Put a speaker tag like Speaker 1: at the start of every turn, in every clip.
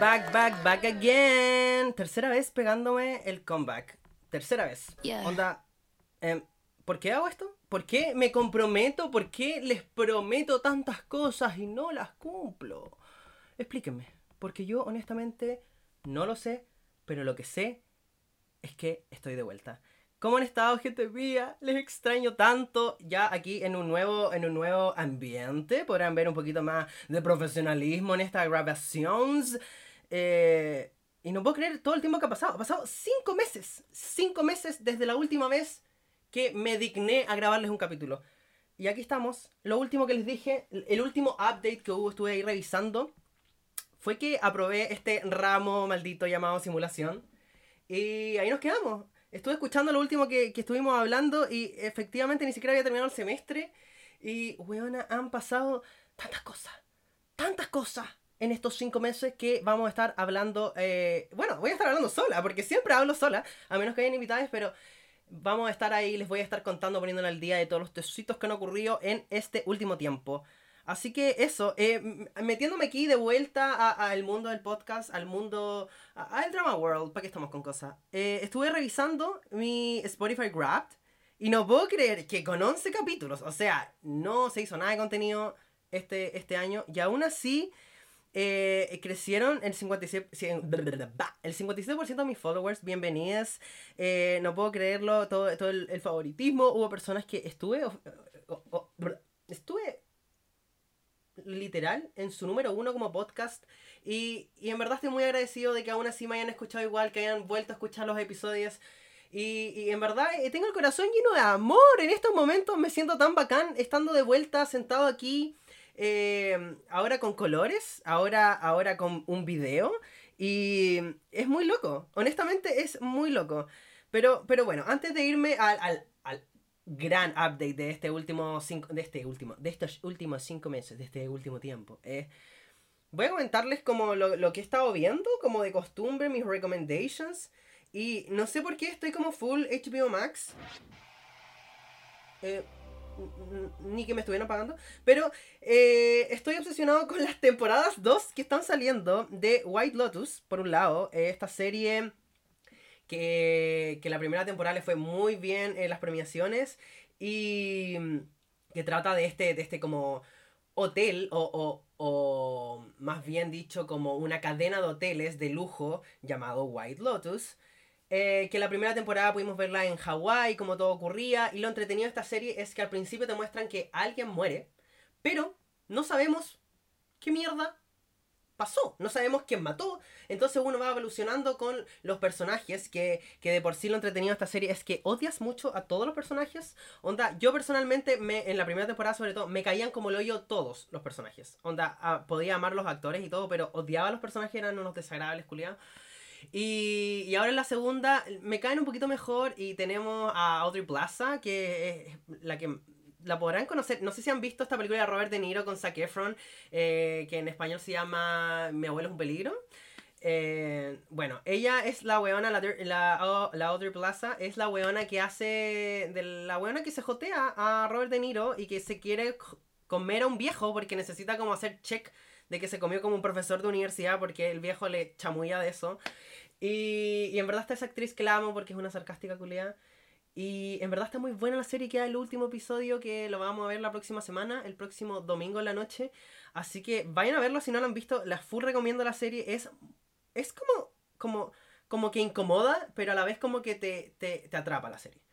Speaker 1: back, back, back again. Tercera vez pegándome el comeback. Tercera vez. Onda, em, ¿por qué hago esto? ¿Por qué me comprometo? ¿Por qué les prometo tantas cosas y no las cumplo? Explíquenme. Porque yo honestamente no lo sé, pero lo que sé es que estoy de vuelta. ¿Cómo han estado, gente mía? Les extraño tanto. Ya aquí en un nuevo, en un nuevo ambiente. Podrán ver un poquito más de profesionalismo en estas grabaciones. Eh, y no puedo creer todo el tiempo que ha pasado. Ha pasado cinco meses. Cinco meses desde la última vez que me digné a grabarles un capítulo. Y aquí estamos. Lo último que les dije, el último update que hubo, estuve ahí revisando, fue que aprobé este ramo maldito llamado simulación. Y ahí nos quedamos estuve escuchando lo último que, estuvimos hablando y efectivamente ni siquiera había terminado el semestre. Y, weona, han pasado tantas cosas, tantas cosas en estos cinco meses que vamos a estar hablando. Eh, bueno, voy a estar hablando sola, porque siempre hablo sola, a menos que hayan invitados, pero vamos a estar ahí, les voy a estar contando, poniéndole al día de todos los tesitos que han ocurrido en este último tiempo. Así que eso, eh, metiéndome aquí de vuelta al mundo del podcast, al mundo, al Drama World, ¿para qué estamos con cosas? Eh, estuve revisando mi Spotify Wrapped y no puedo creer que con 11 capítulos, o sea, no se hizo nada de contenido este, este año y aún así eh, crecieron el 56%, el 56 de mis followers, bienvenidas, no puedo creerlo, todo, todo el, favoritismo, hubo personas que estuve, estuve literal en su número uno como podcast. Y, y, en verdad estoy muy agradecido de que aún así me hayan escuchado igual, que hayan vuelto a escuchar los episodios. Y, y en verdad eh, tengo el corazón lleno de amor. En estos momentos me siento tan bacán estando de vuelta, sentado aquí. Eh, ahora con colores, ahora, ahora con un video. Y es muy loco. Honestamente es muy loco. Pero, pero bueno, antes de irme al, al, al gran update de este último cinco, de este último, de estos últimos cinco meses, de este último tiempo. Eh, voy a comentarles como lo, que he estado viendo, como de costumbre, mis recommendations. Y no sé por qué estoy como full HBO Max. Eh, ni que me estuvieran pagando. Pero eh, estoy obsesionado con las temporadas 2 que están saliendo de White Lotus, por un lado. esta serie que, la primera temporada le fue muy bien en las premiaciones y que trata de este, de este como hotel o, o, más bien dicho como una cadena de hoteles de lujo llamado White Lotus. Eh, que la primera temporada pudimos verla en Hawái, como todo ocurría, y lo entretenido de esta serie es que al principio te muestran que alguien muere, pero no sabemos qué mierda pasó, no sabemos quién mató, entonces uno va evolucionando con los personajes, que, de por sí lo entretenido de esta serie es que odias mucho a todos los personajes, onda, yo personalmente, me, en la primera temporada sobre todo, me caían como lo oyo todos los personajes, onda, ah, podía amar los actores y todo, pero odiaba a los personajes, eran unos desagradables, culiados. Y, y, ahora en la segunda me caen un poquito mejor y tenemos a Audrey Plaza, que es la que la podrán conocer. No sé si han visto esta película de Robert De Niro con Zac Efron, eh, que en español se llama Mi abuelo es un peligro. Eh, bueno, ella es la weona, la, la, Audrey Plaza, es la weona que hace. De la weona que se jotea a Robert De Niro y que se quiere comer a un viejo porque necesita como hacer check de que se comió como un profesor de universidad porque el viejo le chamulla de eso. Y, y en verdad está esa actriz que la amo porque es una sarcástica culiada. Y en verdad está muy buena la serie, queda el último episodio que lo vamos a ver la próxima semana, el próximo domingo en la noche. Así que vayan a verlo si no lo han visto. La full recomiendo la serie. Es, es como, como, como que incomoda, pero a la vez como que te, te, te atrapa la serie.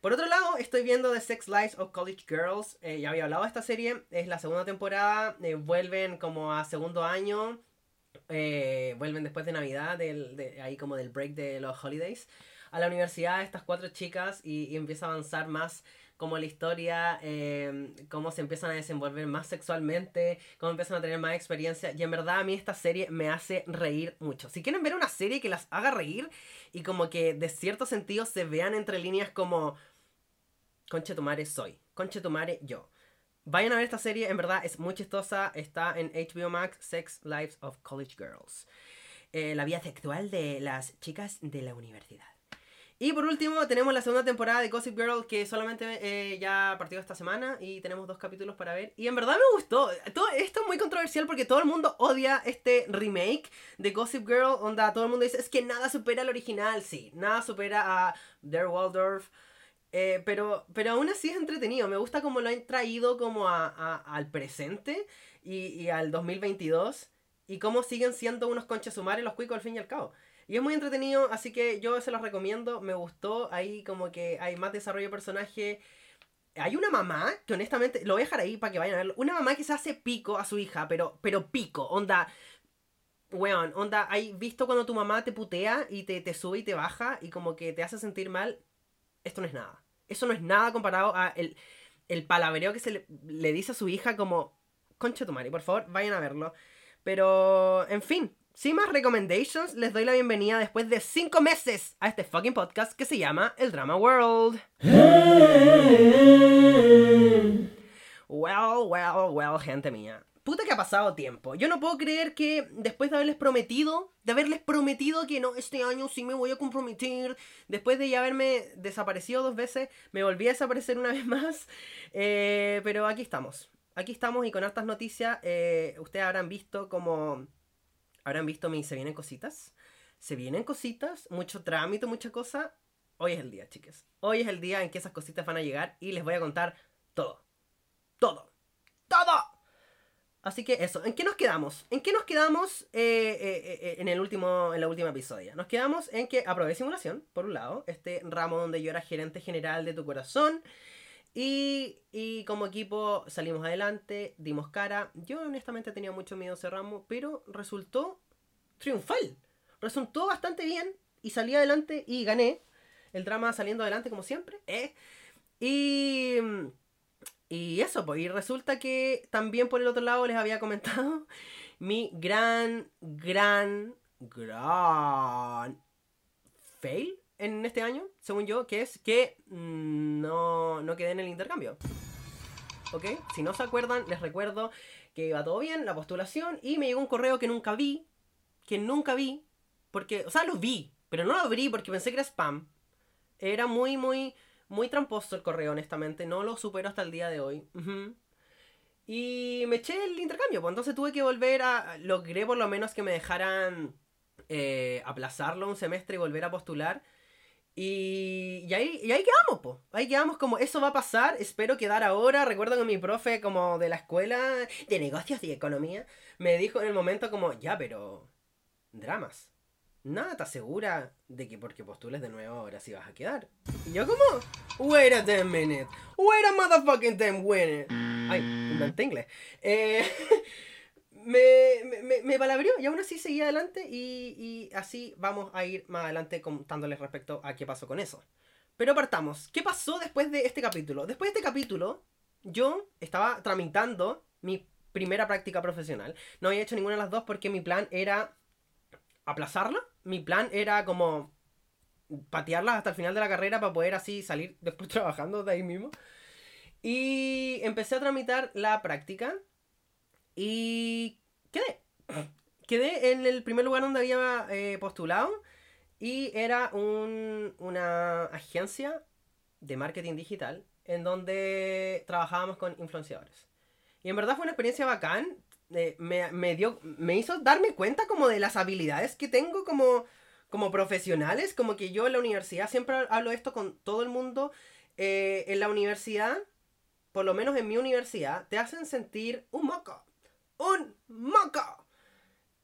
Speaker 1: Por otro lado, estoy viendo The Sex Lives of College Girls. Eh, ya había hablado de esta serie. Es la segunda temporada. Eh, vuelven como a segundo año. Eh, vuelven después de Navidad, del, de, ahí como del break de los holidays a la universidad estas cuatro chicas y, empieza a avanzar más como la historia, eh, cómo se empiezan a desenvolver más sexualmente, cómo empiezan a tener más experiencia. Y en verdad a mí esta serie me hace reír mucho. Si quieren ver una serie que las haga reír y como que de cierto sentido se vean entre líneas como, conche tu madre soy, conche tu madre yo. Vayan a ver esta serie, en verdad es muy chistosa, está en HBO Max, Sex Lives of College Girls. Eh, la vida sexual de las chicas de la universidad. Y por último, tenemos la segunda temporada de Gossip Girl que solamente eh, ya partió esta semana y tenemos dos capítulos para ver. Y en verdad me gustó. Todo esto es muy controversial porque todo el mundo odia este remake de Gossip Girl. Onda, todo el mundo dice, es que nada supera al original. Sí, nada supera a Der Waldorf. Eh, pero, pero aún así es entretenido. Me gusta cómo lo han traído como a, al presente y, y, al 2022. Y cómo siguen siendo unos conches sumares los cuicos al fin y al cabo. Y es muy entretenido, así que yo se los recomiendo. Me gustó. Ahí como que hay más desarrollo de personaje. Hay una mamá que honestamente, lo voy a dejar ahí para que vayan a verlo. Una mamá que se hace pico a su hija, pero, pero pico, onda. Weón, onda, ¿hay visto cuando tu mamá te putea y te, te sube y te baja y como que te hace sentir mal? Esto no es nada. Eso no es nada comparado a el, el palabreo que se le, dice a su hija como, concha tu madre, por favor, vayan a verlo. Pero, en fin, sin más recommendations, les doy la bienvenida después de 5 meses a este fucking podcast que se llama El Drama World. Well, well, well, gente mía. Puta que ha pasado tiempo. Yo no puedo creer que después de haberles prometido, de haberles prometido que no, este año sí me voy a comprometer, después de ya haberme desaparecido dos veces, me volví a desaparecer una vez más. Eh, pero aquí estamos. Aquí estamos y con hartas noticias. Eh, ustedes habrán visto como habrán visto mi Se vienen cositas. Se vienen cositas, mucho trámite, mucha cosa. Hoy es el día, chicas. Hoy es el día en que esas cositas van a llegar y les voy a contar todo. Todo. Todo. Así que eso, ¿en qué nos quedamos? ¿En qué nos quedamos eh, eh, eh, en el último en la última episodio? Nos quedamos en que aprobé simulación, por un lado, este ramo donde yo era gerente general de tu corazón. Y, y, como equipo salimos adelante, dimos cara. Yo honestamente tenía mucho miedo a ese ramo, pero resultó triunfal. Resultó bastante bien y salí adelante y gané. El drama saliendo adelante como siempre. ¿eh? Y, y eso, pues. Y resulta que también por el otro lado les había comentado mi gran, gran, gran fail en este año, según yo, que es que mm, no, no quedé en el intercambio. ¿Ok? Si no se acuerdan, les recuerdo que iba todo bien, la postulación, y me llegó un correo que nunca vi, que nunca vi, porque, o sea, lo vi, pero no lo abrí porque pensé que era spam. Era muy, muy, muy tramposo el correo, honestamente, no lo supero hasta el día de hoy. Y me eché el intercambio, pues entonces tuve que volver a... Logré por lo menos que me dejaran eh, aplazarlo un semestre y volver a postular. Y, ahí, y ahí quedamos, po. Ahí quedamos como, eso va a pasar, espero quedar ahora. Recuerdo que mi profe como de la escuela de negocios y economía me dijo en el momento como, ya, pero... Dramas. Nada te asegura de que porque postules de nuevo ahora sí vas a quedar. Y yo como, wait a damn minute. Wait a motherfucking damn minute. Ay, inventé inglés. Eh... me, me, me palabrió y aún así seguí adelante y, y, así vamos a ir más adelante contándoles respecto a qué pasó con eso. Pero partamos. ¿Qué pasó después de este capítulo? Después de este capítulo, yo estaba tramitando mi primera práctica profesional. No había hecho ninguna de las dos porque mi plan era aplazarla. Mi plan era como patearla hasta el final de la carrera para poder así salir después trabajando de ahí mismo. Y empecé a tramitar la práctica y quedé. Quedé en el primer lugar donde había eh, postulado y era un, una agencia de marketing digital en donde trabajábamos con influenciadores. Y en verdad fue una experiencia bacán. Eh, me, me, dio, me hizo darme cuenta como de las habilidades que tengo como, como profesionales. Como que yo en la universidad, siempre hablo esto con todo el mundo. Eh, en la universidad, por lo menos en mi universidad, te hacen sentir un moco un moco.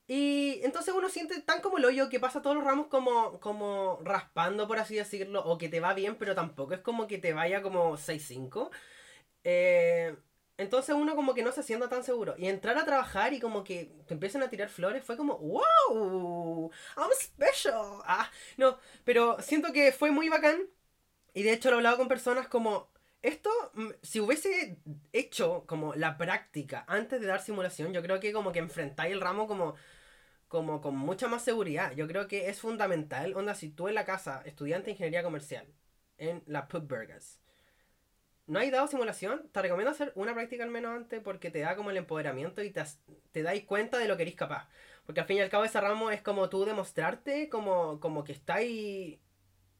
Speaker 1: Y entonces uno siente tan como el hoyo que pasa todos los ramos como, como raspando, por así decirlo, o que te va bien, pero tampoco es como que te vaya como 6-5. Eh, entonces uno como que no se sienta tan seguro. Y entrar a trabajar y como que te empiezan a tirar flores fue como, wow, I'm special. Ah, no, pero siento que fue muy bacán. Y de hecho lo he hablado con personas como, esto, mm, si hubiese hecho como la práctica antes de dar simulación, yo creo que como que enfrentáis el ramo como, como con mucha más seguridad. Yo creo que es fundamental. Onda, si tú en la casa, estudiante de ingeniería comercial, en la Burgers no hay dado simulación, te recomiendo hacer una práctica al menos antes porque te da como el empoderamiento y te, te dais cuenta de lo que eres capaz. Porque al fin y al cabo ese ramo es como tú demostrarte como, como que estáis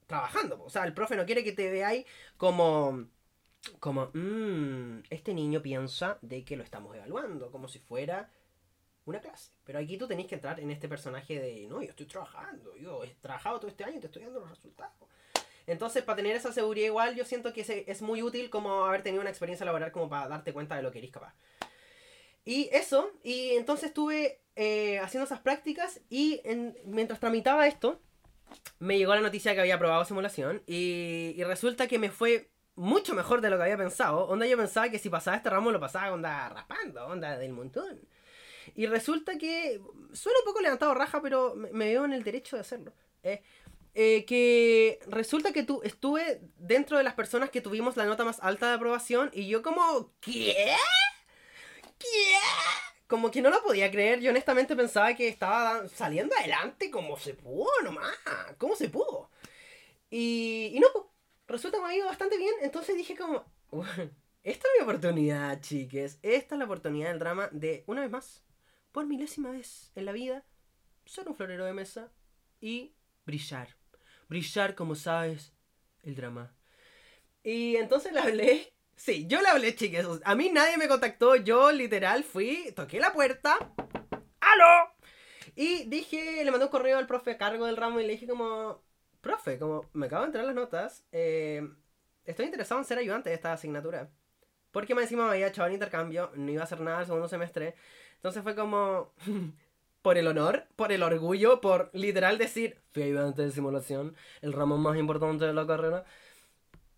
Speaker 1: trabajando. O sea, el profe no quiere que te veáis como como, mmm, este niño piensa de que lo estamos evaluando, como si fuera una clase. Pero aquí tú tenés que entrar en este personaje de, no, yo estoy trabajando, yo he trabajado todo este año y te estoy dando los resultados. Entonces, para tener esa seguridad igual, yo siento que es muy útil como haber tenido una experiencia laboral como para darte cuenta de lo que eres capaz. Y eso, y entonces estuve eh, haciendo esas prácticas y mientras tramitaba esto, me llegó la noticia que había aprobado simulación y, y resulta que me fue mucho mejor de lo que había pensado. Onda, yo pensaba que si pasaba este ramo lo pasaba onda raspando, onda del montón. Y resulta que suena un poco levantado raja, pero me, veo en el derecho de hacerlo. Eh, eh, que resulta que tú estuve dentro de las personas que tuvimos la nota más alta de aprobación y yo como, ¿qué? ¿Qué? Como que no lo podía creer, yo honestamente pensaba que estaba saliendo adelante como se pudo nomás, ¿cómo se pudo? Y, y no, resulta que me ha ido bastante bien, entonces dije como, esta es mi oportunidad, chiques, esta es la oportunidad del drama de, una vez más, por milésima vez en la vida, ser un florero de mesa y brillar. Brillar, como sabes, el drama. Y entonces le hablé. Sí, yo le hablé, chiques. A mí nadie me contactó. Yo literal fui, toqué la puerta. ¡Aló! Y dije, le mandé un correo al profe a cargo del ramo y le dije como, profe, como me acabo de entrar las notas, eh, estoy interesado en ser ayudante de esta asignatura. Porque más encima me había echado el intercambio, no iba a hacer nada el segundo semestre. Entonces fue como, por el honor, por el orgullo, por literal decir, fui ayudante de simulación, el ramo más importante de la carrera.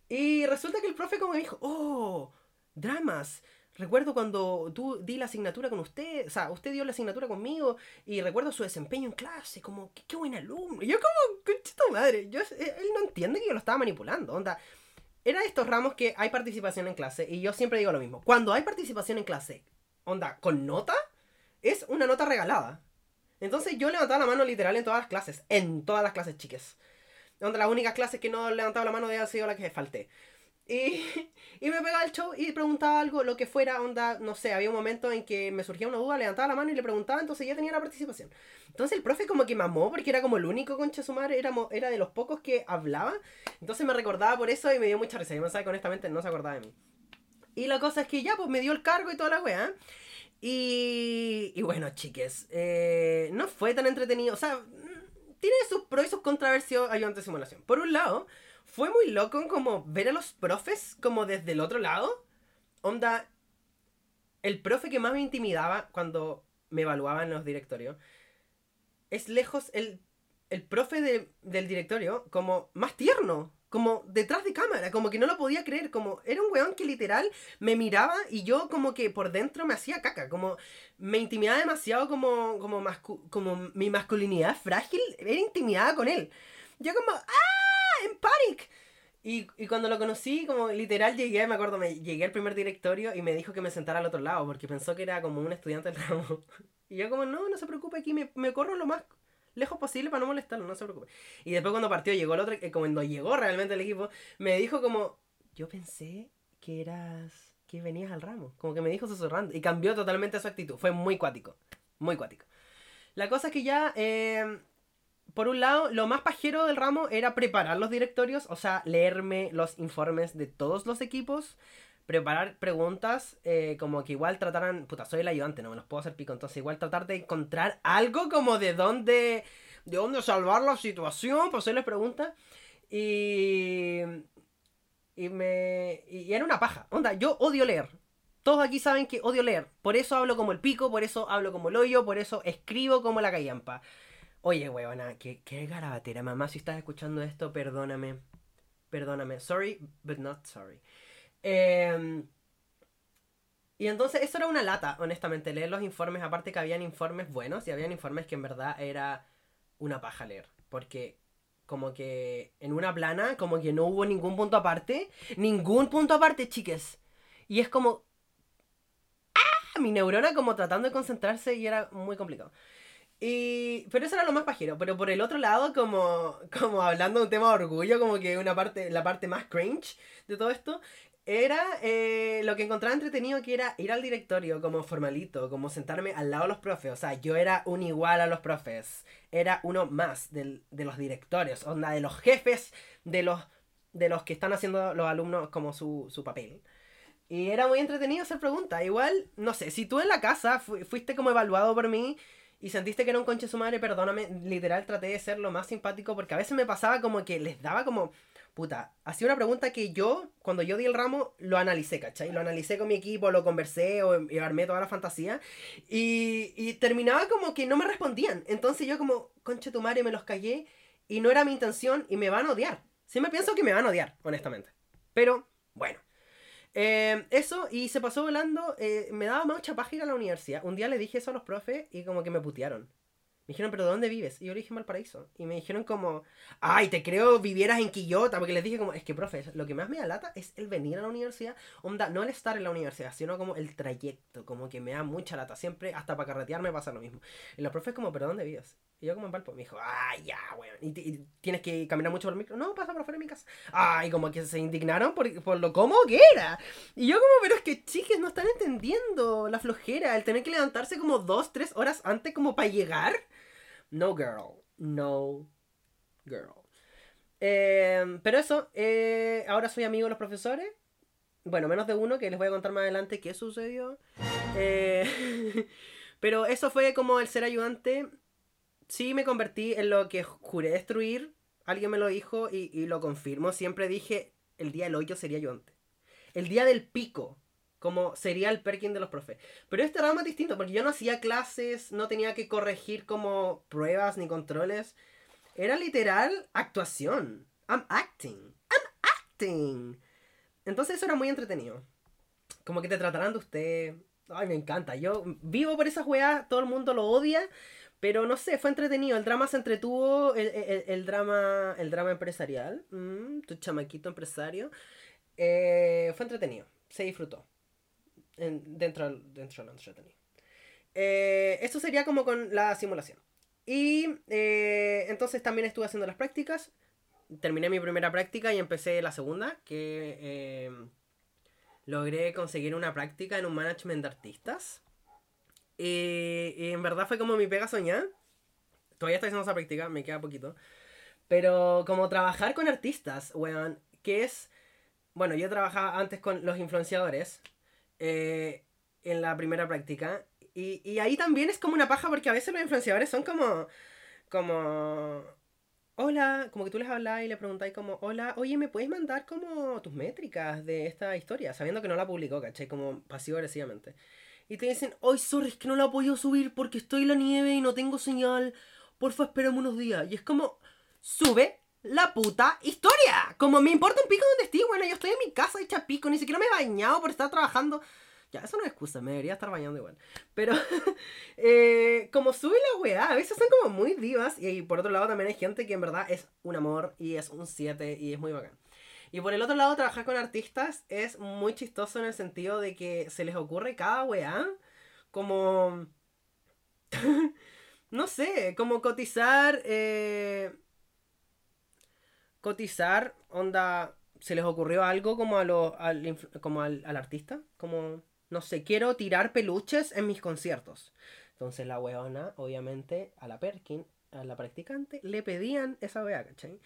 Speaker 1: Y resulta que el profe como me dijo, oh, dramas, Recuerdo cuando tú di la asignatura con usted, o sea, usted dio la asignatura conmigo y recuerdo su desempeño en clase, como, qué, buen alumno. Y yo como, conchito madre, yo, eh, él no entiende que yo lo estaba manipulando, onda. Era de estos ramos que hay participación en clase y yo siempre digo lo mismo. Cuando hay participación en clase, onda, con nota, es una nota regalada. Entonces yo levantaba la mano literal en todas las clases, en todas las clases chiques. Onda, las únicas clases que no levantaba la mano de sido la que falté. Y, y, me pegaba el show y preguntaba algo, lo que fuera, onda, no sé, había un momento en que me surgía una duda, levantaba la mano y le preguntaba, entonces ya tenía la participación. Entonces el profe como que mamó, porque era como el único concha su madre, era, era de los pocos que hablaba. Entonces me recordaba por eso y me dio mucha risa. Yo sabía que honestamente no se acordaba de mí. Y la cosa es que ya, pues me dio el cargo y toda la weá. Y, y bueno, chiques, eh, no fue tan entretenido. O sea, mm, tiene sus pros y sus controversias ayudante de simulación. Por un lado, fue muy loco como ver a los profes como desde el otro lado. Onda, el profe que más me intimidaba cuando me evaluaban en los directorios es lejos el, el profe del directorio como más tierno, como detrás de cámara, como que no lo podía creer, como era un weón que literal me miraba y yo como que por dentro me hacía caca, como me intimidaba demasiado como, como, como mi masculinidad frágil, era intimidada con él. Yo como, ¡ah! En Panic. Y, y, cuando lo conocí, como literal llegué, me acuerdo, me llegué al primer directorio y me dijo que me sentara al otro lado, porque pensó que era como un estudiante del ramo. Y yo como, no, no se preocupe, aquí me, me corro lo más lejos posible para no molestarlo, no se preocupe. Y después cuando partió, llegó el otro, eh, cuando llegó realmente el equipo, me dijo como, yo pensé que eras, que venías al ramo. Como que me dijo susurrando. Y cambió totalmente su actitud. Fue muy cuático, muy cuático. La cosa es que ya... Eh, por un lado, lo más pajero del ramo era preparar los directorios, o sea, leerme los informes de todos los equipos, preparar preguntas, eh, como que igual trataran, puta, soy el ayudante, no me los puedo hacer pico, entonces igual tratar de encontrar algo como de dónde, de dónde salvar la situación, pues hacerles preguntas. Y, y me, y era una paja, onda, yo odio leer. Todos aquí saben que odio leer, por eso hablo como el pico, por eso hablo como el hoyo, por eso escribo como la callampa. Oye, huevona, qué, qué garabatera. Mamá, si estás escuchando esto, perdóname. Perdóname. Sorry, but not sorry. Em, y entonces eso era una lata, honestamente, leer los informes, aparte que habían informes buenos y habían informes que en verdad era una paja leer. Porque como que en una plana, como que no hubo ningún punto aparte. Ningún punto aparte, chiques. Y es como... ¡Ah! Mi neurona como tratando de concentrarse y era muy complicado. Y, pero eso era lo más pajero. Pero por el otro lado, como, como hablando de un tema de orgullo, como que una parte, la parte más cringe de todo esto, Era eh, lo que encontraba entretenido que era ir al directorio como formalito, como sentarme al lado de los profes. O sea, yo era un igual a los profes. Era uno más de los directorios, onda de los jefes de los, de los que están haciendo los alumnos como su, su papel. Y era muy entretenido hacer preguntas. Igual, no sé, si tú en la casa fuiste como evaluado por mí y sentiste que era un conche su madre, perdóname, literal traté de ser lo más simpático porque a veces me pasaba como que les daba como puta, hacía una pregunta que yo, cuando yo di el ramo, lo analicé, ¿cachai? Lo analicé con mi equipo, lo conversé o armé toda la fantasía. Y, y terminaba como que no me respondían. Entonces yo como, conche tu madre, me los callé y no era mi intención y me van a odiar. Sí me pienso que me van a odiar, honestamente. Pero, bueno. Eh, eso, y se pasó volando. Eh, me daba mucha paja ir a la universidad. Un día le dije eso a los profes y como que me putearon. Me dijeron, ¿pero dónde vives? Y yo le dije. Y me dijeron como, ay, te creo vivieras en Quillota. Porque les dije como, es que, profe, lo que más me da lata es el venir a la universidad. Onda, no el estar en la universidad, sino como el trayecto. Como que me da mucha lata. Siempre, hasta para carretear me pasa lo mismo. Y los profes como, ¿pero dónde vives? Y yo como en Valpo. Me dijo, ay, ya, weón. ¿Y, tienes que caminar mucho por el micro? No, pasa por fuera de mi casa. Ay, como que se indignaron por, por lo cómodo que era. Y yo como, pero es que, chiques, no están entendiendo la flojera. El tener que levantarse como dos, tres horas antes como para llegar. No girl. No girl. Em, pero eso, eh, ahora soy amigo de los profesores. Bueno, menos de uno que les voy a contar más adelante qué sucedió. Eh, pero eso fue como el ser ayudante. Sí me convertí en lo que juré destruir. Alguien me lo dijo y, y lo confirmo. Siempre dije, el día del hoyo sería ayudante. El día del pico como sería el Perkin de los profes. Pero este era más distinto, porque yo no hacía clases, no tenía que corregir como pruebas ni controles. Era literal actuación. I'm acting. I'm acting. Entonces eso era muy entretenido. Como que te tratarán de usted. Ay, me encanta. Yo vivo por esa weas, todo el mundo lo odia. Pero no sé, fue entretenido. El drama se entretuvo. El, drama. El drama empresarial. Mm, tu chamaquito empresario. Eh, fue entretenido. Se disfrutó dentro, dentro de lo entretenido. Eh, esto sería como con la simulación. Y eh, entonces también estuve haciendo las prácticas. Terminé mi primera práctica y empecé la segunda, que logré conseguir una práctica en un management de artistas. Y, y, en verdad fue como mi pega soñar. Todavía estoy haciendo esa práctica, me queda poquito. Pero como trabajar con artistas, weón, que es... Bueno, yo trabajaba antes con los influenciadores, eh, en la primera práctica. Y, y, ahí también es como una paja porque a veces los influenciadores son como... como... Hola, como que tú les hablas y le preguntáis como, hola, oye, ¿me puedes mandar como tus métricas de esta historia? Sabiendo que no la publicó, ¿cachai? Como pasivo-agresivamente. Y te dicen, hoy sorry, es que no la puedo subir porque estoy en la nieve y no tengo señal. Porfa, espérame unos días. Y es como, sube la puta historia. Como me importa un pico donde estoy, bueno, yo estoy en mi casa hecha pico, ni siquiera me he bañado por estar trabajando. Ya, eso no es excusa, me debería estar bañando igual. Pero, eh, como sube la weá, a veces son como muy divas. Y, por otro lado también hay gente que en verdad es un amor y es un 7 y es muy bacán. Y por el otro lado, trabajar con artistas es muy chistoso en el sentido de que se les ocurre cada weá como... no sé, como cotizar... Eh, cotizar, onda, se les ocurrió algo como, a lo, al, como al, artista, como, no sé, quiero tirar peluches en mis conciertos. Entonces la weona, obviamente, a la Perkin, a la practicante, le pedían esa wea, ¿cachai?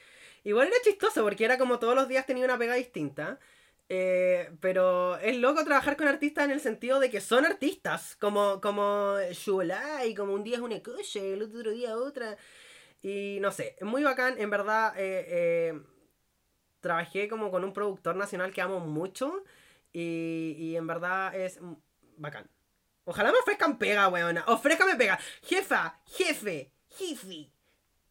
Speaker 1: Igual era chistoso porque era como todos los días tenía una pega distinta. Eh, pero es loco trabajar con artistas en el sentido de que son artistas, como, como y como un día es una cosa, el otro día otra. Y no sé, muy bacán, en verdad. Eh, eh, trabajé como con un productor nacional que amo mucho. Y, y en verdad es bacán. Ojalá me ofrezcan pega, weona. Ofrézcame pega. Jefa, jefe, jefe.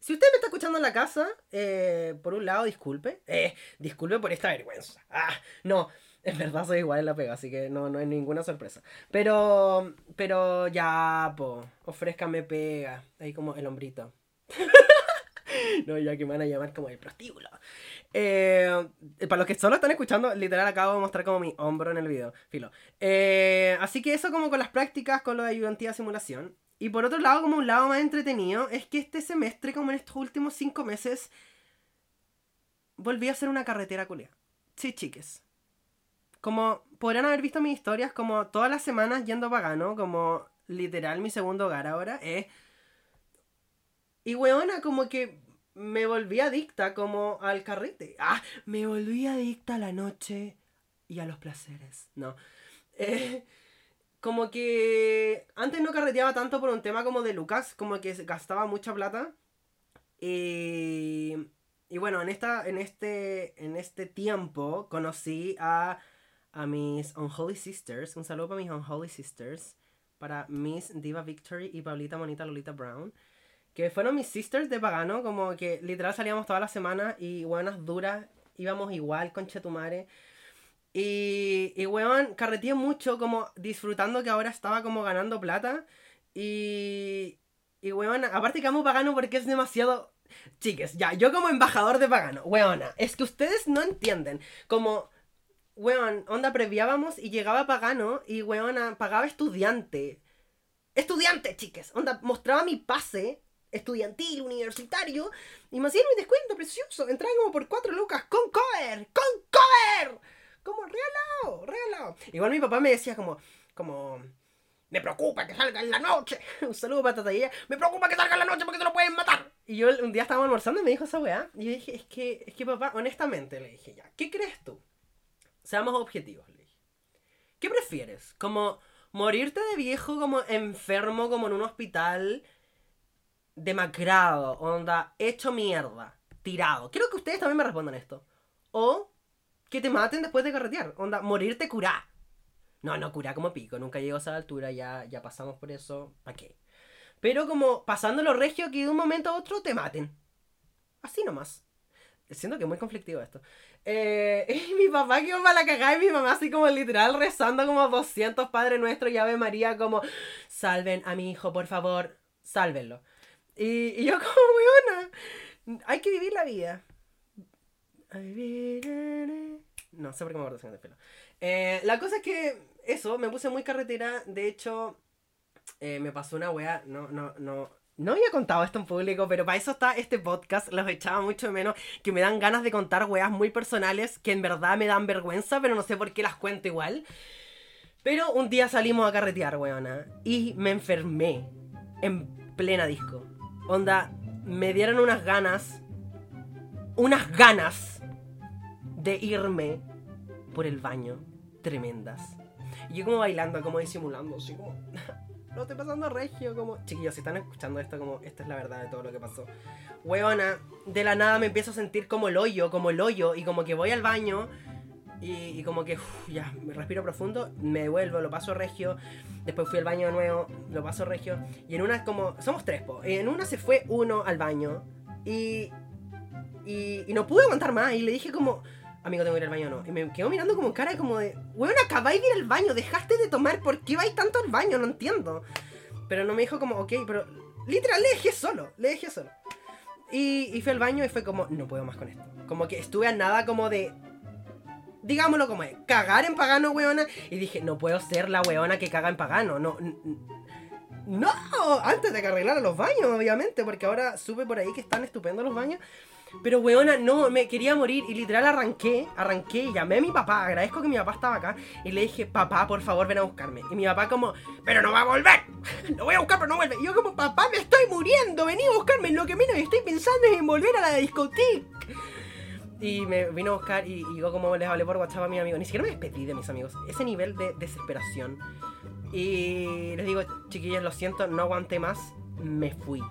Speaker 1: Si usted me está escuchando en la casa, eh, por un lado, disculpe. Eh, disculpe por esta vergüenza. Ah, no. En verdad soy igual en la pega, así que no, no es ninguna sorpresa. Pero, pero ya, po, ofrézcame pega. Ahí como el hombrito. no, ya que me van a llamar como el prostíbulo. Eh, para los que solo están escuchando, literal acabo de mostrar como mi hombro en el video. Filo. Así que eso como con las prácticas, con lo de ayudantía simulación. Y por otro lado, como un lado más entretenido, es que este semestre, como en estos últimos cinco meses, volví a hacer una carretera culia. Sí, chiques. como podrán haber visto mis historias como todas las semanas yendo pagano, como literal mi segundo hogar ahora, es... y weona, como que me volví adicta como al carrete. Ah, me volví adicta a la noche y a los placeres. No. Eh, como que antes no carreteaba tanto por un tema como de Lucas, como que gastaba mucha plata. Y, y bueno, en, esta, en, este, en este tiempo conocí a, a mis Unholy Sisters. Un saludo para mis Unholy Sisters. Para Miss Diva Victory y Paulita Monita Lolita Brown. Que fueron mis sisters de pagano. Como que literal salíamos todas las semanas y buenas duras. Íbamos igual con Chetumare. Y, y weón, carreteé mucho como disfrutando que ahora estaba como ganando plata. Y, y weón, aparte que amo Pagano porque es demasiado... Chiques, ya, yo como embajador de Pagano, weona, es que ustedes no entienden. Como, weón, onda previábamos y llegaba Pagano y weona, pagaba estudiante. Estudiante, chiques. Onda, mostraba mi pase estudiantil, universitario, y me hacían mi descuento precioso. Entraba como por cuatro lucas con cover, con cover como regalado, regalado. Igual mi papá me decía como, como, me preocupa que salga en la noche. Un saludo para Tataya. Me preocupa que salga en la noche porque se lo pueden matar. Y yo un día estaba almorzando y me dijo esa weá. Y yo dije, es que, es que papá, honestamente, le dije ya, ¿qué crees tú? Seamos objetivos, le dije. ¿Qué prefieres? Como morirte de viejo, como enfermo, como en un hospital, demacrado, onda, hecho mierda, tirado. Quiero que ustedes también me respondan esto. O que te maten después de carretear. Onda, morirte curá. No, no, curá como pico. Nunca llego a esa altura, ya, ya pasamos por eso. ¿Para qué? Pero como pasando lo regio que de un momento a otro te maten. Así nomás. Siento que es muy conflictivo esto. Eh, y mi papá que para la cagada y mi mamá así como literal rezando como 200 Padre Nuestro y Ave María como salven a mi hijo, por favor, sálvenlo. Y, yo como, buena, hay que vivir la vida. No sé por qué me acuerdo de pelo. Eh, la cosa es que eso, me puse muy carretera. De hecho, eh, me pasó una wea. No, no, no. No había contado esto en público, pero para eso está este podcast. Los echaba mucho menos. Que me dan ganas de contar weas muy personales que en verdad me dan vergüenza, pero no sé por qué las cuento igual. Pero un día salimos a carretear, weona. Y me enfermé. En plena disco. Onda, me dieron unas ganas. Unas ganas de irme por el baño tremendas. Y yo como bailando, como disimulando, así como... no estoy pasando regio, como... Chiquillos, si están escuchando esto, como... Esta es la verdad de todo lo que pasó. Huevona, de la nada me empiezo a sentir como el hoyo, como el hoyo, y como que voy al baño... Y, como que ya, me respiro profundo, me vuelvo, lo paso regio. Después fui al baño de nuevo, lo paso regio. Y en una como. Somos tres, po. En una se fue uno al baño. Y, y. No pude aguantar más. Y le dije como amigo, tengo que ir al baño no. Y me quedo mirando como cara como de, weón, acabáis de ir al baño, dejaste de tomar, ¿por qué vais tanto al baño? No entiendo. Pero no me dijo como, ok, pero literal le dejé solo, le dejé solo. Y, y fui al baño y fue como, no puedo más con esto. Como que estuve a nada como de, digámoslo como es, cagar en pagano, weona. Y dije, no puedo ser la weona que caga en pagano, no. No, antes de que arreglara los baños, obviamente, porque ahora supe por ahí que están estupendos los baños. Pero weona, no, me quería morir y literal arranqué, arranqué y llamé a mi papá, agradezco que mi papá estaba acá y le dije, papá, por favor, ven a buscarme. Y mi papá como, pero no va a volver, lo voy a buscar pero no vuelve. Y yo como, papá, me estoy muriendo, vení a buscarme, lo que menos estoy pensando es en volver a la discoteca. Y me vino a buscar y, yo como les hablé por WhatsApp a mi amigo, ni siquiera me despedí de mis amigos, ese nivel de desesperación. Y les digo, chiquillos, lo siento, no aguanté más, me fui.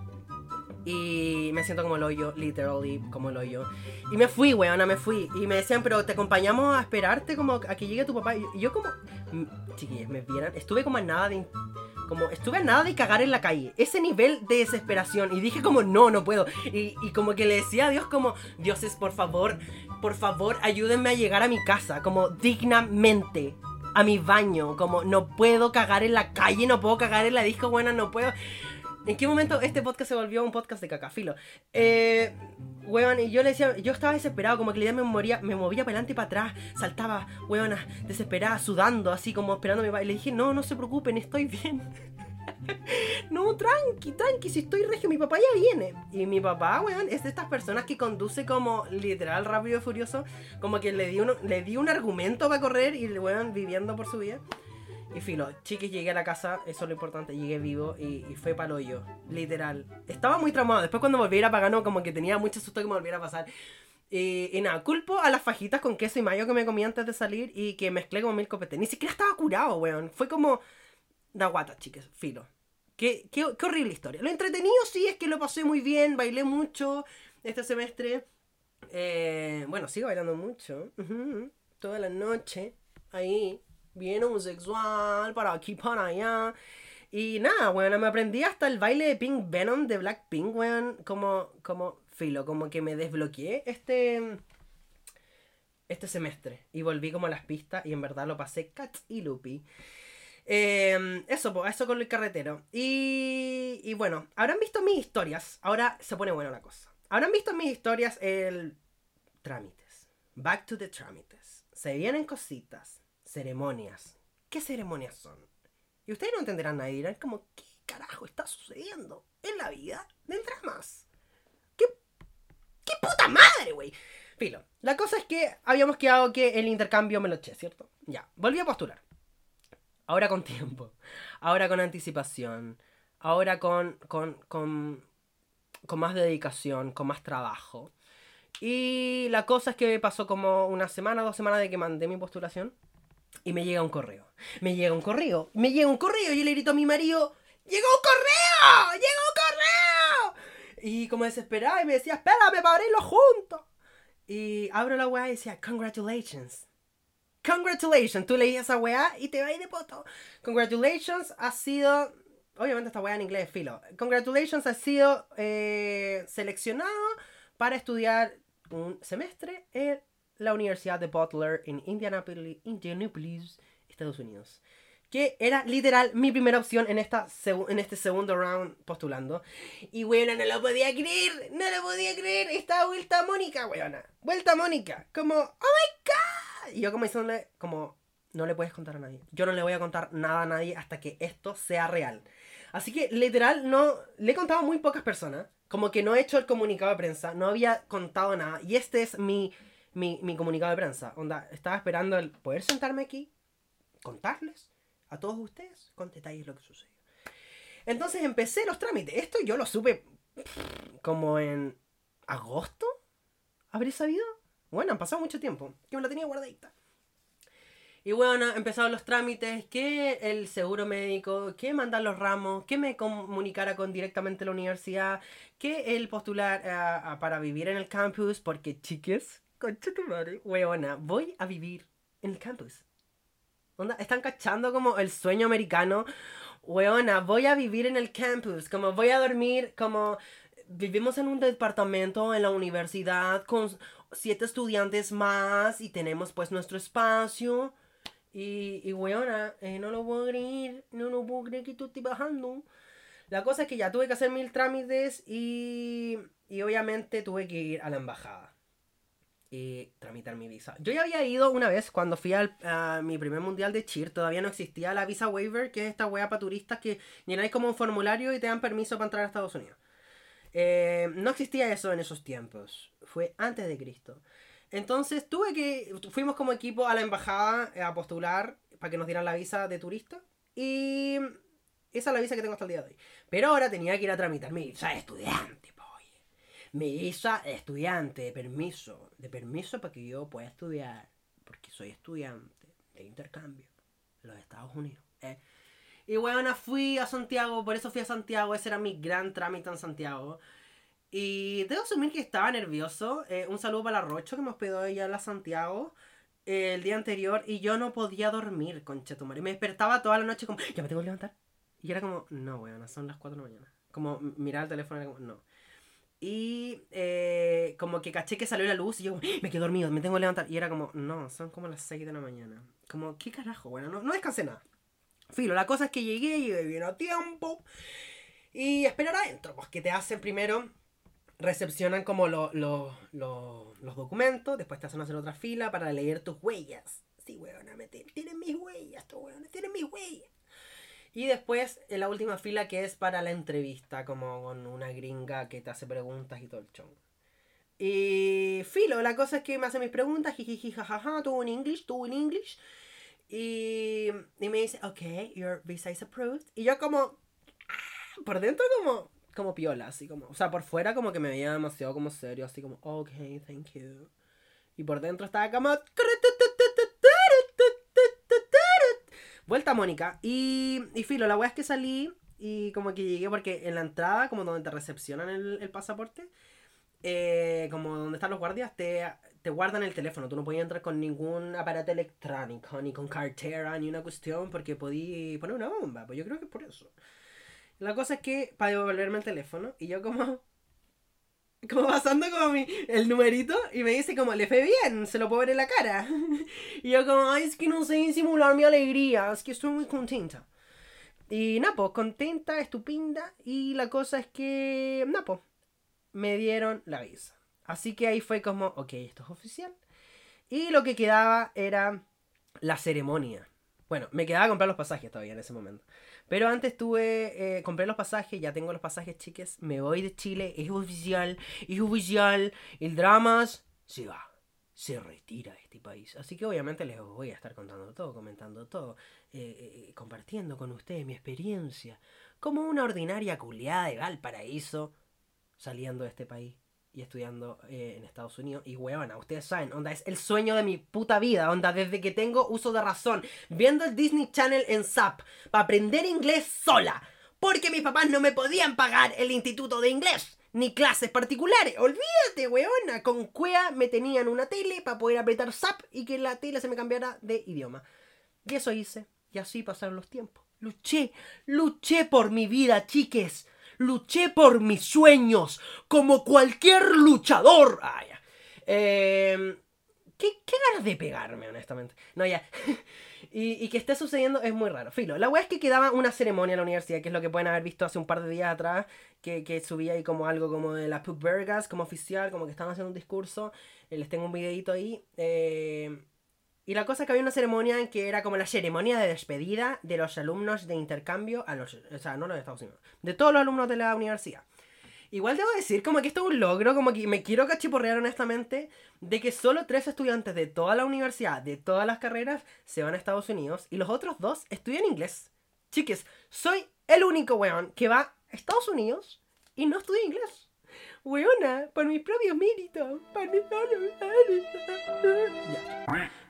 Speaker 1: Y me siento como el hoyo, literally como el hoyo. Y me fui, weona, me fui. Y me decían, pero te acompañamos a esperarte como a que llegue tu papá. Y yo como, mm, chiquillos, me vieran, estuve como a nada de... Como estuve a nada de cagar en la calle. Ese nivel de desesperación. Y dije como, no, no puedo. Y, y como que le decía a Dios como, dioses, por favor, por favor, ayúdenme a llegar a mi casa. Como dignamente a mi baño. Como no puedo cagar en la calle, no puedo cagar en la disco, buena, no puedo. ¿En qué momento este podcast se volvió un podcast de cacafilo? Eh, y yo le decía, yo estaba desesperado, como que la idea me, moría, me movía para adelante y para atrás, saltaba, weona, desesperada, sudando, así como esperando a mi papá. Y le dije, no, no se preocupen, estoy bien. no, tranqui, tranqui, si estoy regio, mi papá ya viene. Y mi papá, weón, es de estas personas que conduce como literal rápido y furioso. Como que le di le di un argumento para correr y weón viviendo por su vida. Y filo, chiquis, llegué a la casa, eso es lo importante, llegué vivo y, y fue palo yo, literal. Estaba muy traumado, después cuando volví a Pagano como que tenía mucho susto que me volviera a pasar. Y, y nada, culpo a las fajitas con queso y mayo que me comí antes de salir y que mezclé como mil copetes. Ni siquiera estaba curado, weón. Fue como da guata, chiques, filo. Qué, qué, qué horrible historia. Lo entretenido sí es que lo pasé muy bien, bailé mucho este semestre. Eh, bueno, sigo bailando mucho. Toda la noche. Ahí. Bien homosexual. Para aquí, para allá. Y nada, weón. Me aprendí hasta el baile de Pink Venom de Blackpink, weón. Como, como, filo. Como que me desbloqueé este. Este semestre. Y volví como a las pistas. Y en verdad lo pasé cat y lupi. Eh, eso, pues, eso con el carretero. Y, y bueno, habrán visto mis historias. Ahora se pone buena la cosa. Habrán visto mis historias el trámites. Back to the trámites. Se vienen cositas, ceremonias. ¿Qué ceremonias son? Y ustedes no entenderán nada y dirán como, ¿qué carajo está sucediendo en la vida del dramas? ¿Qué, qué puta madre, güey? Filo, la cosa es que habíamos quedado que el intercambio me lo eché, ¿cierto? Ya, volví a postular. Ahora con tiempo. Ahora con anticipación. Ahora con, con, con, con más dedicación, con más trabajo. Y la cosa es que pasó como una semana, dos semanas de que mandé mi postulación. Y me llega un correo. Me llega un correo. Me llega un correo. Y yo le grito a mi marido: ¡Llegó un correo! ¡Llegó un correo! Y como desesperada, y me decía: Espérame para abrirlo juntos. Y abro la weá y decía: Congratulations. Congratulations, tú leí esa weá y te va de poto. Congratulations ha sido. Obviamente esta weá en inglés es filo. Congratulations ha sido eh, seleccionado para estudiar un semestre en la Universidad de Butler en Indianapolis, Indianapolis Estados Unidos. Que era literal mi primera opción en, esta en este segundo round postulando. Y weona, no lo podía creer, no lo podía creer. Estaba vuelta Mónica, weona. Vuelta Mónica. Como, oh my god. Y yo como diciéndole, como, no le puedes contar a nadie. Yo no le voy a contar nada a nadie hasta que esto sea real. Así que literal no, le he contado a muy pocas personas. Como que no he hecho el comunicado de prensa, no había contado nada. Y este es mi, mi, mi comunicado de prensa. Onda, estaba esperando el poder sentarme aquí, contarles a todos ustedes con detalles lo que sucedió. Entonces empecé los trámites. Esto yo lo supe como en agosto. ¿Habré sabido? Bueno, han pasado mucho tiempo. Que me lo tenía guardadita. Y bueno, empezaron los trámites, que el seguro médico, que mandar los ramos, que me comunicara con directamente la universidad, que el postular ah, para vivir en el campus, porque chiques, concha tu madre, weona, voy a vivir en el campus. Onda, están cachando como el sueño americano. Weona, voy a vivir en el campus, como voy a dormir, como vivimos en un departamento en la universidad con siete estudiantes más y tenemos pues nuestro espacio. Y, y weona, eh, no lo puedo creer, no lo puedo creer que tú estés bajando. La cosa es que ya tuve que hacer mil trámites y, y obviamente tuve que ir a la embajada y tramitar mi visa. Yo ya había ido una vez cuando fui al, a mi primer mundial de cheer, todavía no existía la visa waiver, que es esta wea para turistas que llenáis como un formulario y te dan permiso para entrar a Estados Unidos. Eh, no existía eso en esos tiempos, fue antes de Cristo. Entonces tuve que, fuimos como equipo a la embajada a postular para que nos dieran la visa de turista y esa es la visa que tengo hasta el día de hoy. Pero ahora tenía que ir a tramitar mi visa de estudiante, visa de estudiante, de permiso, de permiso para que yo pueda estudiar, porque soy estudiante de intercambio en los Estados Unidos. ¿eh? Y bueno, fui a Santiago, por eso fui a Santiago, ese era mi gran trámite en Santiago. Y debo asumir que estaba nervioso. Eh, un saludo para la Rocho que me hospedó ella en la Santiago eh, el día anterior y yo no podía dormir, conchetumare. Me despertaba toda la noche como, ya me tengo que levantar. Y era como, no, weón, son las 4 de la mañana. Como mirar el teléfono era como, no. Y eh, como que caché que salió la luz y yo como, me quedé dormido, me tengo que levantar. Y era como, no, son como las 6 de la mañana. Como, ¿qué carajo? Bueno, no, no descansé nada. Filo, la cosa es que llegué, llegué bien a tiempo. Y esperar adentro, pues que te hacen primero, recepcionan como lo- lo- lo- los documentos, después te hacen hacer otra fila para leer tus huellas. Sí, weón, tienen mis huellas, estos weones, tienen mis huellas. Y después en la última fila que es para la entrevista, como con una gringa que te hace preguntas y todo el chongo. Y filo, la cosa es que me hace mis preguntas, jiji, jajaja, todo en English, todo en English. Y, y me dice, ok, your visa is approved. Y yo como, ah, por dentro como, como piola, así como, o sea, por fuera como que me veía demasiado como serio, así como, ok, thank you. Y por dentro estaba como... Vuelta Mónica. Y, y filo, la weá es que salí y como que llegué porque en la entrada, como donde te recepcionan el, pasaporte, eh, como donde están los guardias, te, te guardan el teléfono. Tú no podías entrar con ningún aparato electrónico, ni con cartera, ni una cuestión, porque podías poner una bomba. Pues yo creo que es por eso. La cosa es que, para devolverme el teléfono, y yo como, como pasando como mi, el numerito y me dice como, le fue bien, se lo puedo ver en la cara. y yo como, ay, es que no sé disimular mi alegría, es que estoy muy contenta. Y Napo, contenta, estupenda, y la cosa es que, Napo, me dieron la visa. Así que ahí fue como, ok, esto es oficial. Y lo que quedaba era la ceremonia. Bueno, me quedaba a comprar los pasajes todavía en ese momento. Pero antes tuve, eh, compré los pasajes, ya tengo los pasajes, chiques. Me voy de Chile, es oficial, es oficial. El Dramas se va, se retira de este país. Así que obviamente les voy a estar contando todo, comentando todo, eh, eh, compartiendo con ustedes mi experiencia. Como una ordinaria culiada de Valparaíso saliendo de este país y estudiando eh, en Estados Unidos. Y huevona, ustedes saben, onda, es el sueño de mi puta vida, onda, desde que tengo uso de razón, viendo el Disney Channel en SAP, para aprender inglés sola, porque mis papás no me podían pagar el instituto de inglés, ni clases particulares. Olvídate, weona, con cuea me tenían una tele para poder apretar SAP y que la tele se me cambiara de idioma. Y eso hice, y así pasaron los tiempos. Luché, luché por mi vida, chiques luché por mis sueños como cualquier luchador. Ah, ya. Em, ¿qué, ganas de pegarme, honestamente. No, ya. y, que esté sucediendo es muy raro. Filo, la weá es que quedaba una ceremonia en la universidad, que es lo que pueden haber visto hace un par de días atrás, que, que subía ahí como algo como de la Puck Vergas, como oficial, como que estaban haciendo un discurso. Eh, les tengo un videito ahí. Eh, y la cosa es que había una ceremonia en que era como la ceremonia de despedida de los alumnos de intercambio a los. O sea, no los de Estados Unidos. De todos los alumnos de la universidad. Igual debo decir, como que esto es un logro, como que me quiero cachiporrear honestamente, de que solo tres estudiantes de toda la universidad, de todas las carreras, se van a Estados Unidos y los otros dos estudian inglés. Chiques, soy el único weón que va a Estados Unidos y no estudia inglés. Weona, por mis propios méritos. Por mis propios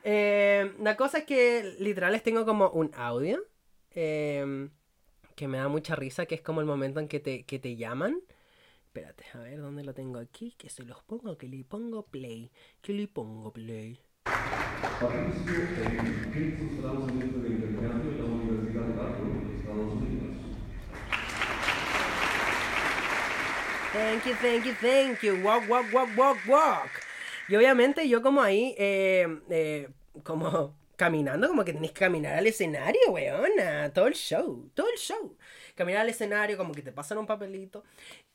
Speaker 1: eh, la cosa es que literal les tengo como un audio em, que me da mucha risa, que es como el momento en que te, que te llaman. Espérate, a ver dónde lo tengo aquí, que se los pongo, que le pongo play, que le pongo play. Thank you, thank you, thank you. Walk, walk, walk, walk, walk. Y obviamente yo como ahí, eh, eh, como caminando, como que tenés que caminar al escenario, weona. Todo el show, todo el show. Caminar al escenario, como que te pasan un papelito.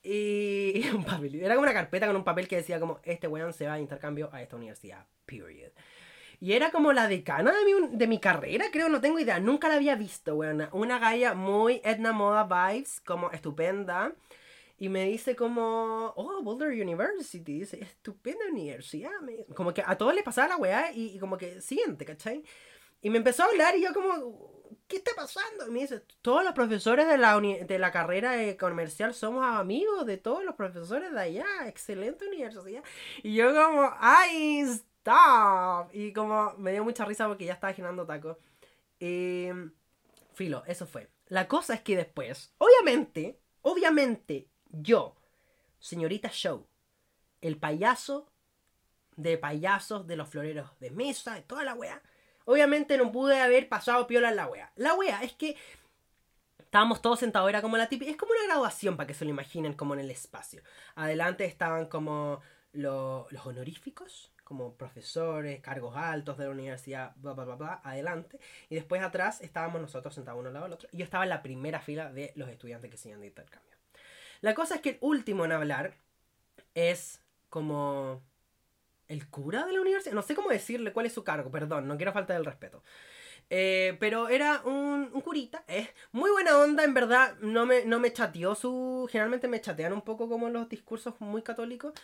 Speaker 1: Y un papelito. Era como una carpeta con un papel que decía como, este weón se va a intercambio a esta universidad. Period. Y era como la decana de mi, de mi carrera, creo, no tengo idea. Nunca la había visto, weona. Una galla muy Edna Moda vibes, como estupenda. Y me dice como, oh, Boulder University, dice, estupenda universidad. Como que a todos les pasaba la weá y, como que siguiente, ¿cachai? Y me empezó a hablar y yo como, ¿qué está pasando? Y me dice, todos los profesores de la, de la carrera comercial somos amigos de todos los profesores de allá, excelente universidad. Y yo como, ¡ay, stop! Y como me dio mucha risa porque ya estaba girando taco. Y, filo, eso fue. La cosa es que después, obviamente, obviamente, yo, señorita Show, el payaso de payasos de los floreros de mesa, de toda la wea. Obviamente no pude haber pasado piola en la wea. La wea es que estábamos todos sentados, era como la típica, es como una graduación para que se lo imaginen como en el espacio. Adelante estaban como los honoríficos, como profesores, cargos altos de la universidad, bla, bla, bla, bla, adelante. Y después atrás estábamos nosotros sentados uno al lado del otro. Y yo estaba en la primera fila de los estudiantes que se iban de intercambio. La cosa es que el último en hablar es como el cura de la universidad. No sé cómo decirle cuál es su cargo, perdón, no quiero faltar el respeto. Eh, pero era un, un curita, muy buena onda, en verdad, no me, no me chateó su... Generalmente me chatean un poco como los discursos muy católicos.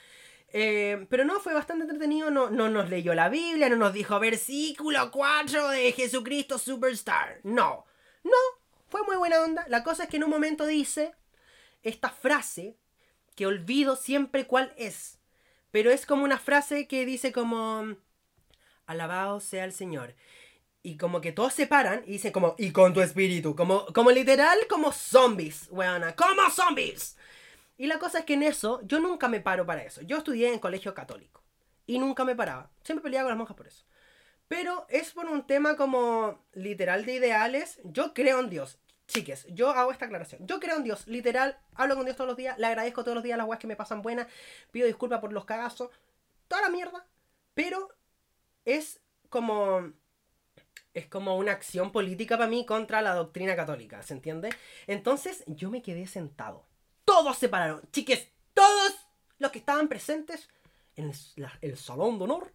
Speaker 1: Eh, pero no, fue bastante entretenido, no, no nos leyó la Biblia, no nos dijo versículo 4 de Jesucristo Superstar. No, no, fue muy buena onda. La cosa es que en un momento dice esta frase que olvido siempre cuál es. Pero es como una frase que dice como... Alabado sea el Señor. Y como que todos se paran y dicen como, y con tu espíritu. Como, como literal, como zombies, weona. Como zombies. Y la cosa es que en eso, yo nunca me paro para eso. Yo estudié en colegio católico. Y nunca me paraba. Siempre peleaba con las monjas por eso. Pero es por un tema como literal de ideales. Yo creo en Dios. Chiques, yo hago esta aclaración. Yo creo en Dios, literal, hablo con Dios todos los días, le agradezco todos los días las weas que me pasan buenas, pido disculpas por los cagazos, toda la mierda. Pero es como es como una acción política para mí contra la doctrina católica, ¿se entiende? Entonces yo me quedé sentado. Todos se pararon, chiques, todos los que estaban presentes en el, salón de honor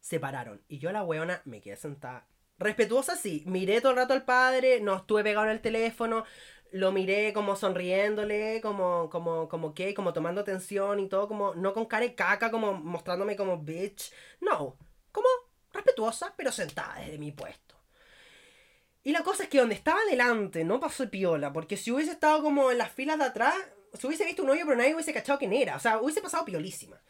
Speaker 1: se pararon. Y yo la weona me quedé sentada. Respetuosa, sí. Miré todo el rato al padre, no estuve pegado en el teléfono, lo miré como sonriéndole, como, como, como que, como tomando atención y todo, como, no con cara de caca, como mostrándome como bitch. No, como respetuosa, pero sentada desde mi puesto. Y la cosa es que donde estaba adelante no pasó piola, porque si hubiese estado como en las filas de atrás, se hubiese visto un hoyo, pero nadie hubiese cachado quién era. O sea, hubiese pasado piolísima.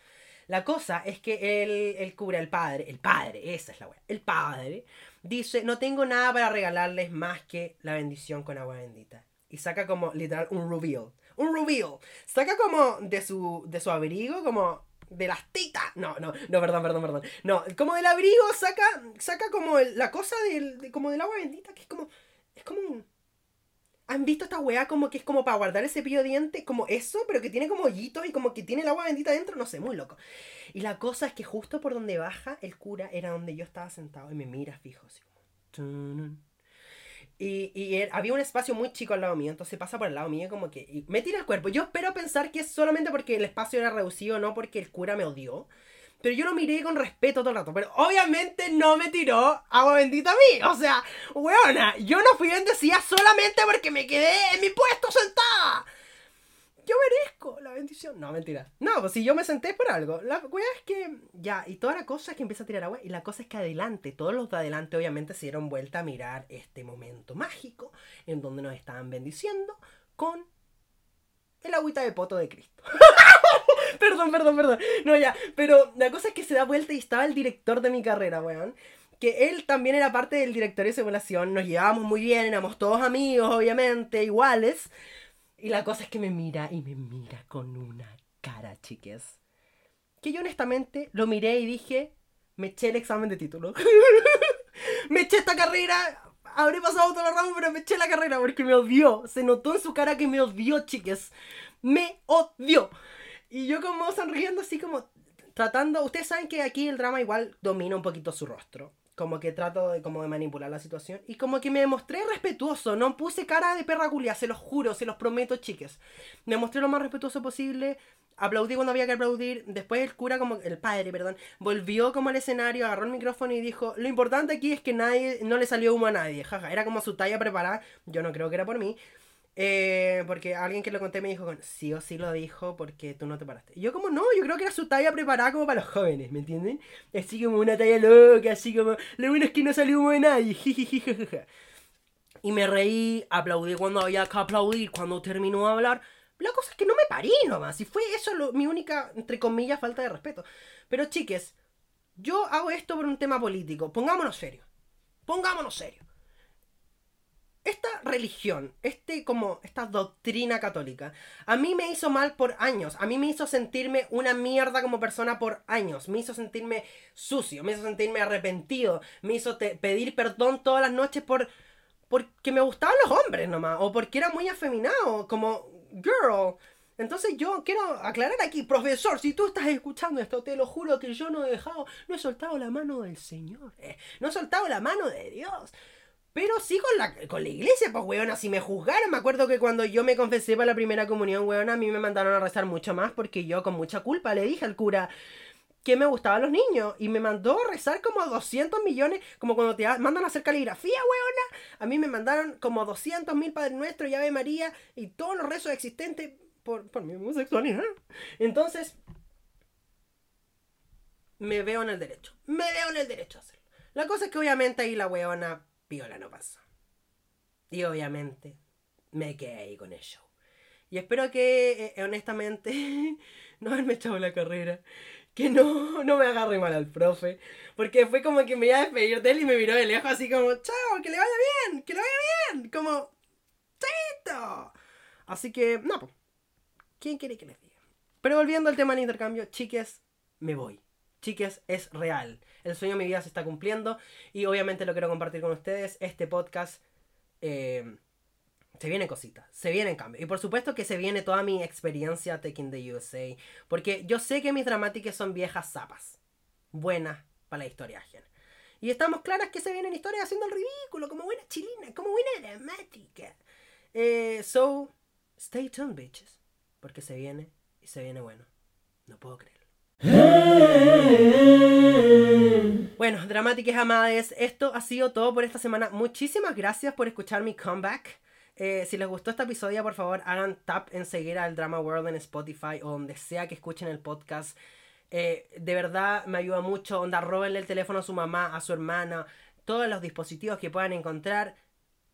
Speaker 1: La cosa es que el, el cura, el padre, el padre, esa es la weá, el padre, dice, no tengo nada para regalarles más que la bendición con agua bendita. Y saca como, literal, un reveal. Un reveal. Saca como de su, de su abrigo, como de las titas. No, no, no, perdón, perdón, perdón. No, como del abrigo saca, saca como la cosa del, como del agua bendita, que es como, es como un... ¿Han visto esta weá como que es como para guardar ese pillo de diente? Como eso, pero que tiene como hoyitos y como que tiene el agua bendita dentro, no sé, muy loco. Y la cosa es que justo por donde baja el cura era donde yo estaba sentado y me mira fijo, así como... Y, y había un espacio muy chico al lado mío, entonces pasa por el lado mío como que... me tira el cuerpo. Yo espero pensar que es solamente porque el espacio era reducido, no porque el cura me odió. Pero yo lo miré con respeto todo el rato. Pero obviamente no me tiró agua bendita a mí. O sea, weona, yo no fui bendecida solamente porque me quedé en mi puesto sentada yo merezco la bendición. No, mentira. No, pues si yo me senté por algo. La weá es que ya, y toda la cosa es que empieza a tirar agua. Y la cosa es que adelante, todos los de adelante obviamente se dieron vuelta a mirar este momento mágico en donde nos estaban bendiciendo con el agüita de poto de Cristo. perdón, perdón, perdón. No, ya. Pero la cosa es que se da vuelta y estaba el director de mi carrera, weón que él también era parte del directorio de simulación, nos llevábamos muy bien, éramos todos amigos, obviamente, iguales, y la cosa es que me mira y me mira con una cara, chiques. Que yo honestamente lo miré y dije, me eché el examen de título. me eché esta carrera. Habré pasado todo el ramo, pero me eché la carrera porque me odió. Se notó en su cara que me odió, chiques. Me odió. Y yo como sonriendo así como tratando... Ustedes saben que aquí el drama igual domina un poquito su rostro como que trato de, como de manipular la situación. Y como que me mostré respetuoso, no puse cara de perra culia, se los juro, se los prometo, chiques. Me mostré lo más respetuoso posible, aplaudí cuando había que aplaudir. Después el cura, como el padre, perdón, volvió como al escenario, agarró el micrófono y dijo, lo importante aquí es que nadie, no le salió humo a nadie, jaja, era como su talla preparada, yo no creo que era por mí. Eh, porque alguien que lo conté me dijo, sí o sí lo dijo porque tú no te paraste. Y yo como, no, yo creo que era su talla preparada como para los jóvenes, ¿me entienden? Así como una talla loca, así como, lo bueno es que no salió humo de nadie. y me reí, aplaudí cuando había que aplaudir, cuando terminó de hablar. La cosa es que no me parí nomás. Y fue eso mi única, entre comillas, falta de respeto. Pero chiques, yo hago esto por un tema político. Pongámonos serio. Pongámonos serio esta religión, este como esta doctrina católica, a mí me hizo mal por años, a mí me hizo sentirme una mierda como persona por años, me hizo sentirme sucio, me hizo sentirme arrepentido, me hizo pedir perdón todas las noches por porque me gustaban los hombres nomás o porque era muy afeminado, como girl. Entonces yo quiero aclarar aquí, profesor, si tú estás escuchando esto, te lo juro que yo no he dejado, no he soltado la mano del Señor, eh, no he soltado la mano de Dios. Pero sí con la, con la iglesia, pues, weona, si me juzgaron, me acuerdo que cuando yo me confesé para la primera comunión, weona, a mí me mandaron a rezar mucho más porque yo con mucha culpa le dije al cura que me gustaban los niños y me mandó a rezar como 200 millones, como cuando te mandan a hacer caligrafía, weona. A mí me mandaron como 200 mil Padre Nuestro y Ave María y todos los rezos existentes por, por mi homosexualidad. Entonces, me veo en el derecho. Me veo en el derecho a hacerlo. La cosa es que obviamente ahí la weona piola no pasa. Y obviamente me quedé ahí con el show. Y espero que, eh, honestamente, no haberme echado la carrera. Que no, no me agarre mal al profe. Porque fue como que me iba a despedir de él y me miró de lejos así como, chao, que le vaya bien, que le vaya bien. Como, chito. Así que, no, ¿quién quiere que les diga? Pero volviendo al tema del intercambio, chiques, me voy. Chiques, es real. El sueño de mi vida se está cumpliendo y obviamente lo quiero compartir con ustedes. Este podcast eh, se vienen cositas, se vienen cambios. Y por supuesto que se viene toda mi experiencia Taking the USA. Porque yo sé que mis dramáticas son viejas zapas. Buenas para la historia ajena. Y estamos claras que se vienen historias haciendo el ridículo, como buena chilina, como buena dramática. Eh, so, stay tuned, bitches. Porque se viene y se viene bueno. No puedo creerlo. Bueno, dramáticas amades, esto ha sido todo por esta semana. Muchísimas gracias por escuchar mi comeback. Eh, si les gustó este episodio, por favor, hagan tap en seguir al Drama World en Spotify o donde sea que escuchen el podcast. Eh, de verdad me ayuda mucho. Onda, robenle el teléfono a su mamá, a su hermana, todos los dispositivos que puedan encontrar.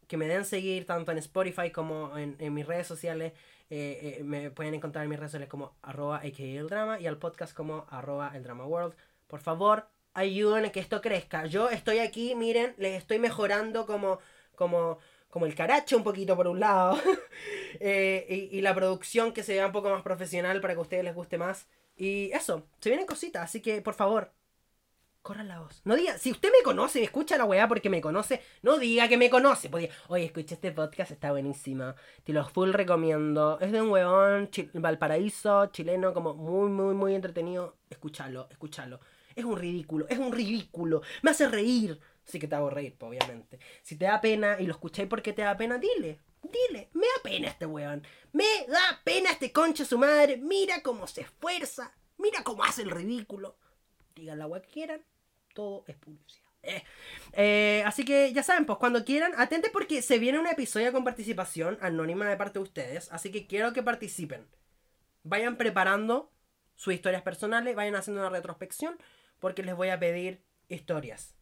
Speaker 1: Que me den seguir tanto en Spotify como en, mis redes sociales. Eh, me pueden encontrar en mis redes sociales como arroba el drama y al podcast como arroba el drama world. Por favor, ayuden a que esto crezca. Yo estoy aquí, miren, les estoy mejorando como, como, como el caracho un poquito por un lado. Eh, y, la producción que se vea un poco más profesional para que a ustedes les guste más. Y eso, se vienen cositas, así que por favor, corran la voz. No diga, si usted me conoce, me escucha la weá porque me conoce, no diga que me conoce. Pues oye, escucha este podcast, está buenísimo. Te lo full recomiendo. Es de un weón Valparaíso, chileno, como muy, muy, muy entretenido. Escúchalo, escúchalo. Es un ridículo, es un ridículo. Me hace reír. Sí que te hago reír, obviamente. Si te da pena y lo escucháis porque te da pena, dile. Dile, me da pena este weón. Me da pena este concha su madre. Mira cómo se esfuerza. Mira cómo hace el ridículo. Digan la weá que quieran. Todo es publicidad. Eh. Eh, así que ya saben, pues cuando quieran, atente porque se viene un episodio con participación anónima de parte de ustedes. Así que quiero que participen. Vayan preparando sus historias personales, vayan haciendo una retrospección porque les voy a pedir historias.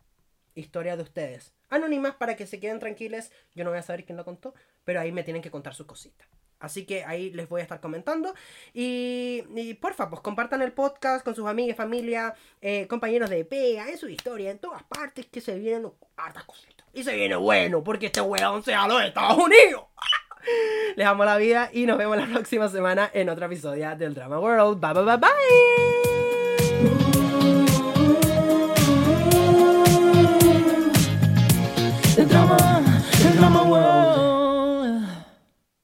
Speaker 1: Historias de ustedes. Anónimas para que se queden tranquiles. Yo no voy a saber quién lo contó, pero ahí me tienen que contar sus cositas. Así que ahí les voy a estar comentando. Y, y porfa, pues compartan el podcast con sus amigos, familia, eh, compañeros de pega, en su historia, en todas partes que se vienen hartas cositas. Y se viene bueno, porque este weón sea los Estados Unidos. Les amo la vida y nos vemos la próxima semana en otro episodio del Drama World. Bye bye bye bye.